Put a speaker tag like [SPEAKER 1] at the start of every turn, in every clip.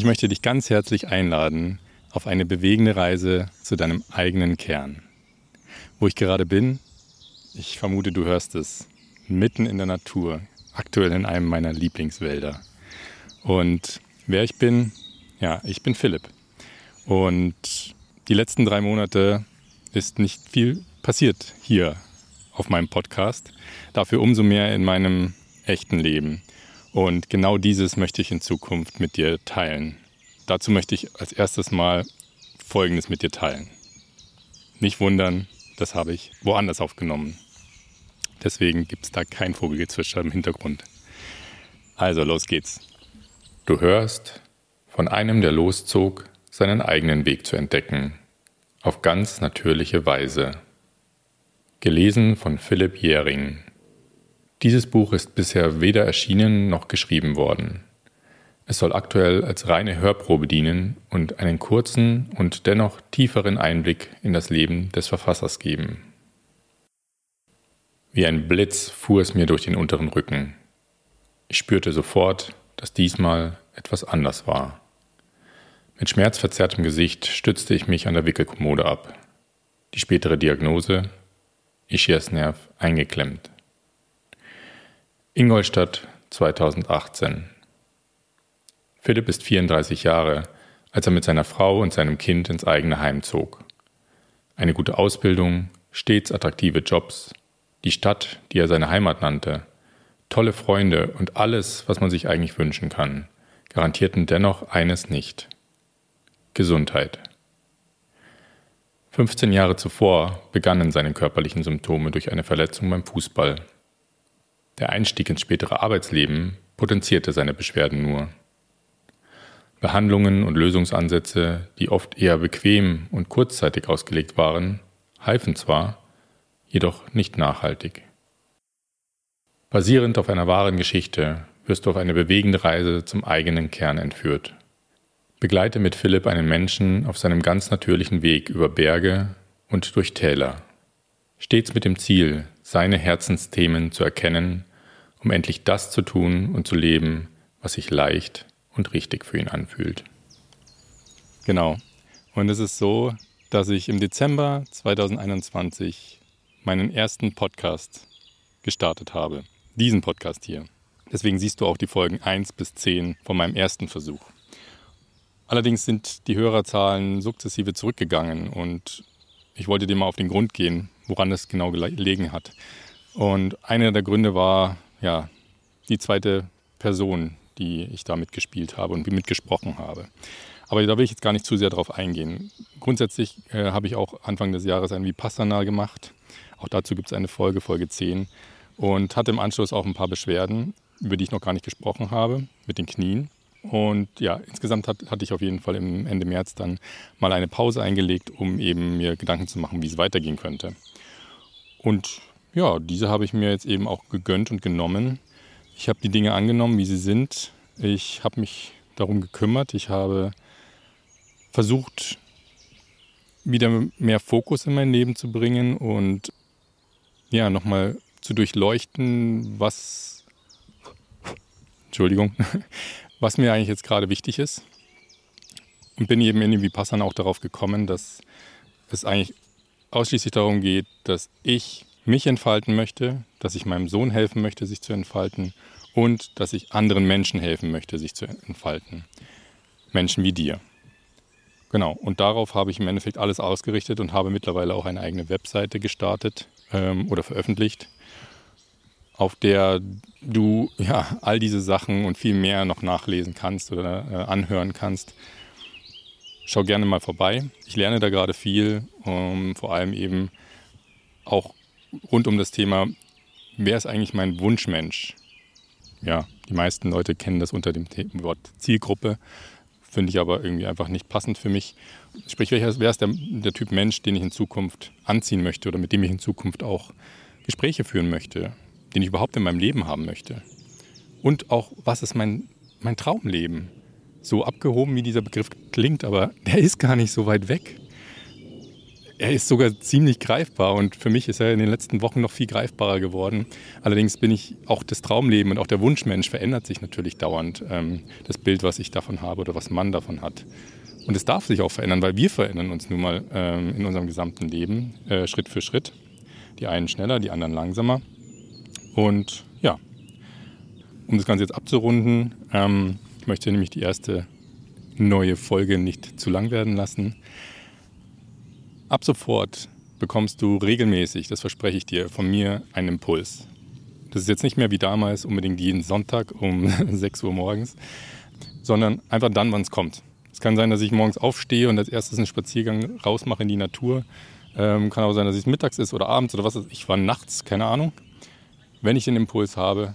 [SPEAKER 1] Ich möchte dich ganz herzlich einladen auf eine bewegende Reise zu deinem eigenen Kern. Wo ich gerade bin, ich vermute, du hörst es, mitten in der Natur, aktuell in einem meiner Lieblingswälder. Und wer ich bin, ja, ich bin Philipp. Und die letzten drei Monate ist nicht viel passiert hier auf meinem Podcast. Dafür umso mehr in meinem echten Leben. Und genau dieses möchte ich in Zukunft mit dir teilen. Dazu möchte ich als erstes mal Folgendes mit dir teilen. Nicht wundern, das habe ich woanders aufgenommen. Deswegen gibt es da kein Vogelgezwitscher im Hintergrund. Also, los geht's. Du hörst von einem, der loszog, seinen eigenen Weg zu entdecken, auf ganz natürliche Weise. Gelesen von Philipp Jähring. Dieses Buch ist bisher weder erschienen noch geschrieben worden. Es soll aktuell als reine Hörprobe dienen und einen kurzen und dennoch tieferen Einblick in das Leben des Verfassers geben. Wie ein Blitz fuhr es mir durch den unteren Rücken. Ich spürte sofort, dass diesmal etwas anders war. Mit schmerzverzerrtem Gesicht stützte ich mich an der Wickelkommode ab. Die spätere Diagnose Ischiasnerv eingeklemmt. Ingolstadt 2018 Philipp ist 34 Jahre, als er mit seiner Frau und seinem Kind ins eigene Heim zog. Eine gute Ausbildung, stets attraktive Jobs, die Stadt, die er seine Heimat nannte, tolle Freunde und alles, was man sich eigentlich wünschen kann, garantierten dennoch eines nicht. Gesundheit. 15 Jahre zuvor begannen seine körperlichen Symptome durch eine Verletzung beim Fußball. Der Einstieg ins spätere Arbeitsleben potenzierte seine Beschwerden nur. Behandlungen und Lösungsansätze, die oft eher bequem und kurzzeitig ausgelegt waren, halfen zwar, jedoch nicht nachhaltig. Basierend auf einer wahren Geschichte wirst du auf eine bewegende Reise zum eigenen Kern entführt. Begleite mit Philipp einen Menschen auf seinem ganz natürlichen Weg über Berge und durch Täler, stets mit dem Ziel, seine Herzensthemen zu erkennen, um endlich das zu tun und zu leben, was sich leicht und richtig für ihn anfühlt. Genau. Und es ist so, dass ich im Dezember 2021 meinen ersten Podcast gestartet habe. Diesen Podcast hier. Deswegen siehst du auch die Folgen 1 bis 10 von meinem ersten Versuch. Allerdings sind die Hörerzahlen sukzessive zurückgegangen und ich wollte dir mal auf den Grund gehen, woran es genau gelegen hat. Und einer der Gründe war ja die zweite Person, die ich da mitgespielt habe und mitgesprochen habe. Aber da will ich jetzt gar nicht zu sehr drauf eingehen. Grundsätzlich äh, habe ich auch Anfang des Jahres ein Vipassana gemacht. Auch dazu gibt es eine Folge, Folge 10. Und hatte im Anschluss auch ein paar Beschwerden, über die ich noch gar nicht gesprochen habe, mit den Knien. Und ja, insgesamt hat, hatte ich auf jeden Fall im Ende März dann mal eine Pause eingelegt, um eben mir Gedanken zu machen, wie es weitergehen könnte. Und ja, diese habe ich mir jetzt eben auch gegönnt und genommen. Ich habe die Dinge angenommen, wie sie sind. Ich habe mich darum gekümmert. Ich habe versucht, wieder mehr Fokus in mein Leben zu bringen und ja, nochmal zu durchleuchten, was, Entschuldigung, was mir eigentlich jetzt gerade wichtig ist. Und bin eben in dem Vipassana auch darauf gekommen, dass es eigentlich ausschließlich darum geht, dass ich mich entfalten möchte, dass ich meinem Sohn helfen möchte, sich zu entfalten und dass ich anderen Menschen helfen möchte, sich zu entfalten. Menschen wie dir. Genau, und darauf habe ich im Endeffekt alles ausgerichtet und habe mittlerweile auch eine eigene Webseite gestartet ähm, oder veröffentlicht, auf der du ja all diese Sachen und viel mehr noch nachlesen kannst oder äh, anhören kannst. Schau gerne mal vorbei. Ich lerne da gerade viel, um, vor allem eben auch rund um das Thema, wer ist eigentlich mein Wunschmensch? Ja, die meisten Leute kennen das unter dem Wort Zielgruppe, finde ich aber irgendwie einfach nicht passend für mich. Sprich, wer ist der, der Typ Mensch, den ich in Zukunft anziehen möchte oder mit dem ich in Zukunft auch Gespräche führen möchte, den ich überhaupt in meinem Leben haben möchte? Und auch, was ist mein, mein Traumleben? So abgehoben, wie dieser Begriff klingt, aber der ist gar nicht so weit weg er ist sogar ziemlich greifbar und für mich ist er in den letzten Wochen noch viel greifbarer geworden. Allerdings bin ich auch das Traumleben und auch der Wunschmensch verändert sich natürlich dauernd. Ähm, das Bild, was ich davon habe oder was man davon hat. Und es darf sich auch verändern, weil wir verändern uns nun mal ähm, in unserem gesamten Leben äh, Schritt für Schritt. Die einen schneller, die anderen langsamer. Und ja, um das Ganze jetzt abzurunden, ähm, ich möchte nämlich die erste neue Folge nicht zu lang werden lassen. Ab sofort bekommst du regelmäßig, das verspreche ich dir, von mir einen Impuls. Das ist jetzt nicht mehr wie damals unbedingt jeden Sonntag um 6 Uhr morgens, sondern einfach dann, wann es kommt. Es kann sein, dass ich morgens aufstehe und als erstes einen Spaziergang rausmache in die Natur. Ähm, kann auch sein, dass es mittags ist oder abends oder was. Ich war nachts, keine Ahnung. Wenn ich den Impuls habe,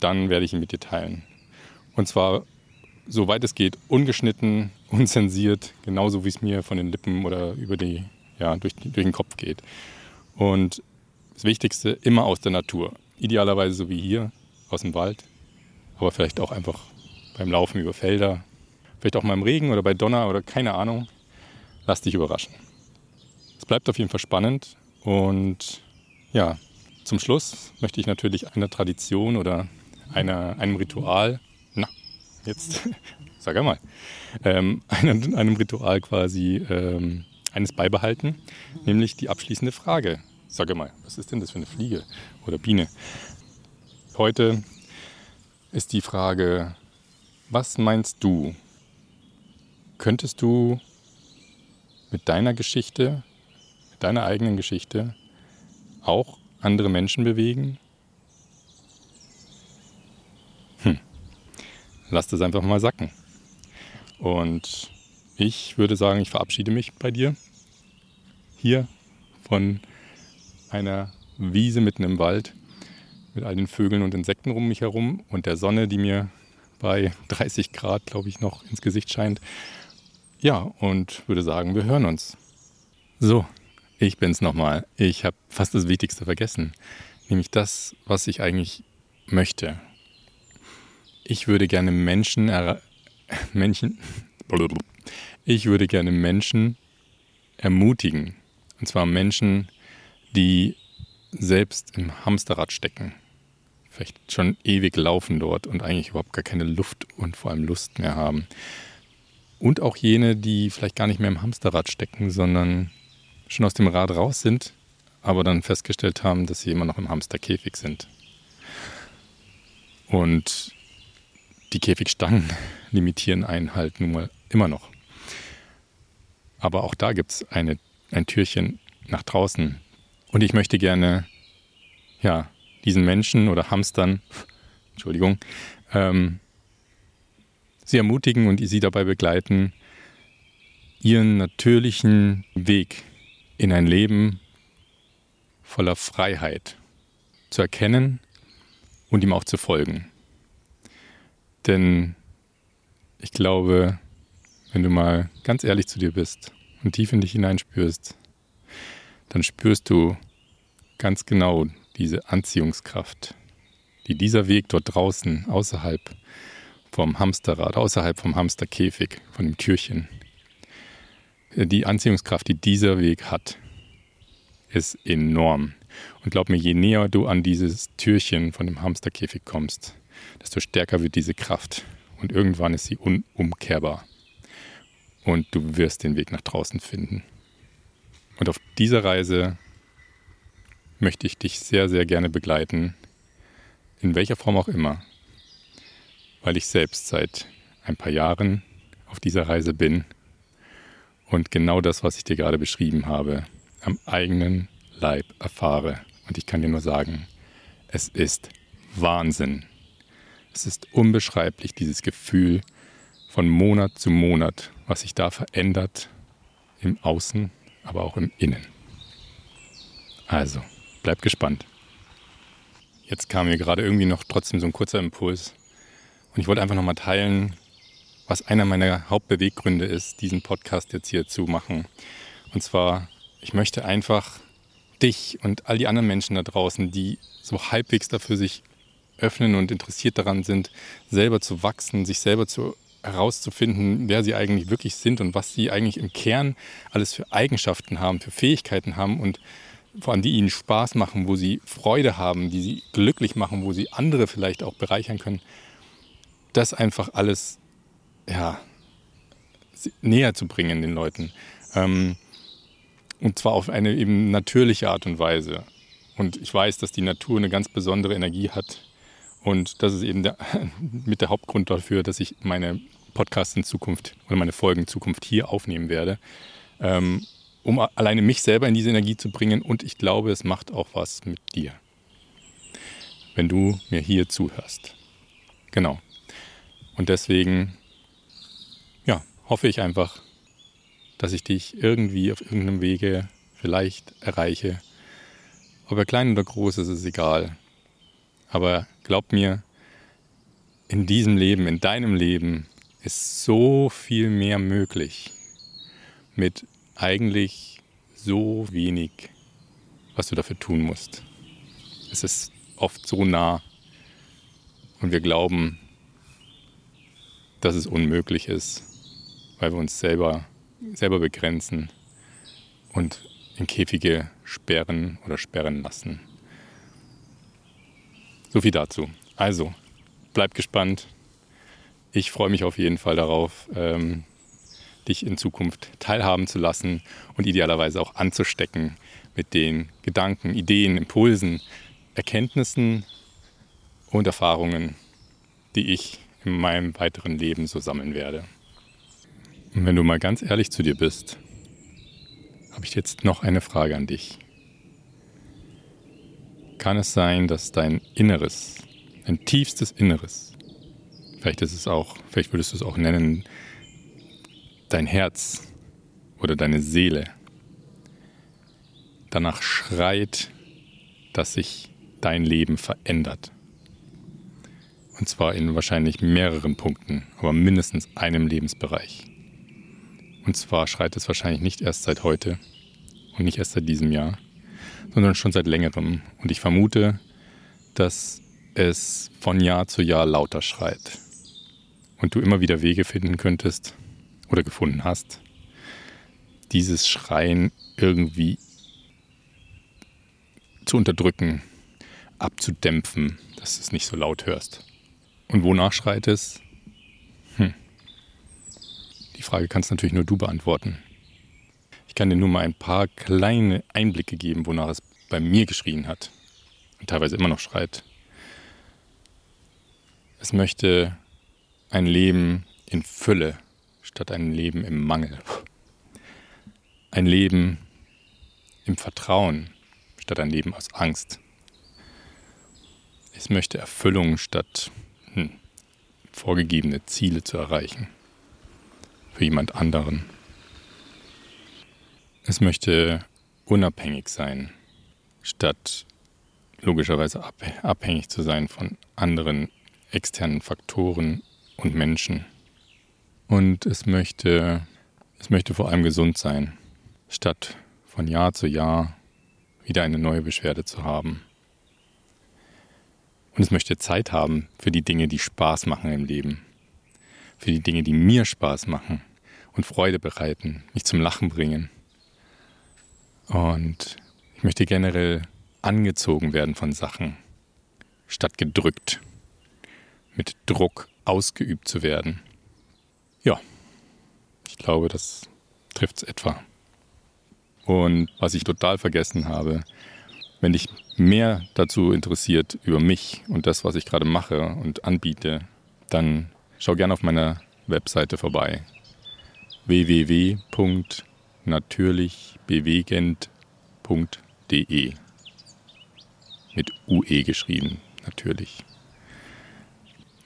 [SPEAKER 1] dann werde ich ihn mit dir teilen. Und zwar soweit es geht, ungeschnitten, unzensiert, genauso wie es mir von den Lippen oder über die, ja, durch, durch den Kopf geht. Und das Wichtigste, immer aus der Natur. Idealerweise so wie hier, aus dem Wald, aber vielleicht auch einfach beim Laufen über Felder, vielleicht auch mal im Regen oder bei Donner oder keine Ahnung. Lass dich überraschen. Es bleibt auf jeden Fall spannend und ja, zum Schluss möchte ich natürlich einer Tradition oder einer, einem Ritual jetzt, sag einmal, ähm, einem, einem, Ritual quasi ähm, eines beibehalten, nämlich die abschließende Frage. Sag einmal, was ist denn das für eine Fliege oder Biene? Heute ist die Frage, was meinst du? Könntest du mit deiner Geschichte, mit deiner eigenen Geschichte auch andere Menschen bewegen? lass das einfach mal sacken. Und ich würde sagen, ich verabschiede mich bei dir hier von einer Wiese mitten im Wald mit all den Vögeln und Insekten um mich herum und der Sonne, die mir bei 30 Grad, glaube ich, noch ins Gesicht scheint. Ja, und würde sagen, wir hören uns. So, ich bin's nochmal. Ich habe fast das Wichtigste vergessen, nämlich das, was ich eigentlich möchte ich würde gerne Menschen, Menschen, ich würde gerne Menschen ermutigen. Und zwar Menschen, die selbst im Hamsterrad stecken. Vielleicht schon ewig laufen dort und eigentlich überhaupt gar keine Luft und vor allem Lust mehr haben. Und auch jene, die vielleicht gar nicht mehr im Hamsterrad stecken, sondern schon aus dem Rad raus sind, aber dann festgestellt haben, dass sie immer noch im Hamsterkäfig sind. Und die Käfigstangen limitieren einen halt nun mal immer noch. Aber auch da gibt es ein Türchen nach draußen. Und ich möchte gerne, ja, diesen Menschen oder Hamstern, Entschuldigung, ähm, sie ermutigen und sie dabei begleiten, ihren natürlichen Weg in ein Leben voller Freiheit zu erkennen und ihm auch zu folgen. Denn ich glaube, wenn du mal ganz ehrlich zu dir bist und tief in dich hineinspürst, dann spürst du ganz genau diese Anziehungskraft, die dieser Weg dort draußen, außerhalb vom Hamsterrad, außerhalb vom Hamsterkäfig, von dem Türchen, die Anziehungskraft, die dieser Weg hat, ist enorm. Und glaub mir, je näher du an dieses Türchen von dem Hamsterkäfig kommst, desto stärker wird diese Kraft. Und irgendwann ist sie unumkehrbar. Und du wirst den Weg nach draußen finden. Und auf dieser Reise möchte ich dich sehr, sehr gerne begleiten, in welcher Form auch immer, weil ich selbst seit ein paar Jahren auf dieser Reise bin und genau das, was ich dir gerade beschrieben habe, am eigenen Leib erfahre. Und ich kann dir nur sagen, es ist Wahnsinn. Es ist unbeschreiblich, dieses Gefühl von Monat zu Monat, was sich da verändert im Außen, aber auch im Innen. Also, bleib gespannt. Jetzt kam mir gerade irgendwie noch trotzdem so ein kurzer Impuls. Und ich wollte einfach nochmal teilen, was einer meiner Hauptbeweggründe ist, diesen Podcast jetzt hier zu machen. Und zwar, ich möchte einfach dich und all die anderen Menschen da draußen, die so halbwegs dafür sich öffnen und interessiert daran sind, selber zu wachsen, sich selber zu herauszufinden, wer sie eigentlich wirklich sind und was sie eigentlich im Kern alles für Eigenschaften haben, für Fähigkeiten haben und vor allem die ihnen Spaß machen, wo sie Freude haben, die sie glücklich machen, wo sie andere vielleicht auch bereichern können, das einfach alles ja, näher zu bringen den Leuten. Ähm, und zwar auf eine eben natürliche Art und Weise. Und ich weiß, dass die Natur eine ganz besondere Energie hat. Und das ist eben der, mit der Hauptgrund dafür, dass ich meine Podcasts in Zukunft oder meine Folgen in Zukunft hier aufnehmen werde. Ähm, um alleine mich selber in diese Energie zu bringen. Und ich glaube, es macht auch was mit dir, wenn du mir hier zuhörst. Genau. Und deswegen, ja, hoffe ich einfach, dass ich dich irgendwie auf irgendeinem Wege vielleicht erreiche. Ob er klein oder groß ist, ist egal. Aber glaub mir, in diesem Leben, in deinem Leben ist so viel mehr möglich mit eigentlich so wenig, was du dafür tun musst. Es ist oft so nah und wir glauben, dass es unmöglich ist, weil wir uns selber, selber begrenzen und in Käfige sperren oder sperren lassen. So viel dazu. Also, bleib gespannt. Ich freue mich auf jeden Fall darauf, ähm, dich in Zukunft teilhaben zu lassen und idealerweise auch anzustecken mit den Gedanken, Ideen, Impulsen, Erkenntnissen und Erfahrungen, die ich in meinem weiteren Leben so sammeln werde. Und wenn du mal ganz ehrlich zu dir bist, habe ich jetzt noch eine Frage an dich. Kann es sein, dass dein Inneres, dein tiefstes Inneres, vielleicht ist es auch, vielleicht würdest du es auch nennen, dein Herz oder deine Seele danach schreit, dass sich dein Leben verändert. Und zwar in wahrscheinlich mehreren Punkten, aber mindestens einem Lebensbereich. Und zwar schreit es wahrscheinlich nicht erst seit heute und nicht erst seit diesem Jahr, sondern schon seit längerem. Und ich vermute, dass es von Jahr zu Jahr lauter schreit. Und du immer wieder Wege finden könntest, oder gefunden hast, dieses Schreien irgendwie zu unterdrücken, abzudämpfen, dass du es nicht so laut hörst. Und wonach schreit es? Hm. Die Frage kannst natürlich nur du beantworten. Kann dir nur mal ein paar kleine Einblicke geben, wonach es bei mir geschrien hat und teilweise immer noch schreit. Es möchte ein Leben in Fülle statt ein Leben im Mangel. Ein Leben im Vertrauen statt ein Leben aus Angst. Es möchte Erfüllung statt hm, vorgegebene Ziele zu erreichen. Für jemand anderen. Es möchte unabhängig sein, statt logischerweise abhängig zu sein von anderen externen Faktoren und Menschen. Und es möchte, es möchte vor allem gesund sein, statt von Jahr zu Jahr wieder eine neue Beschwerde zu haben. Und es möchte Zeit haben für die Dinge, die Spaß machen im Leben. Für die Dinge, die mir Spaß machen und Freude bereiten, mich zum Lachen bringen. Und ich möchte generell angezogen werden von Sachen, statt gedrückt, mit Druck ausgeübt zu werden. Ja, ich glaube, das trifft es etwa. Und was ich total vergessen habe, wenn dich mehr dazu interessiert über mich und das, was ich gerade mache und anbiete, dann schau gerne auf meiner Webseite vorbei. www.natürlichbewegend.de mit UE geschrieben, natürlich.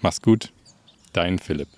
[SPEAKER 1] Mach's gut, dein Philipp.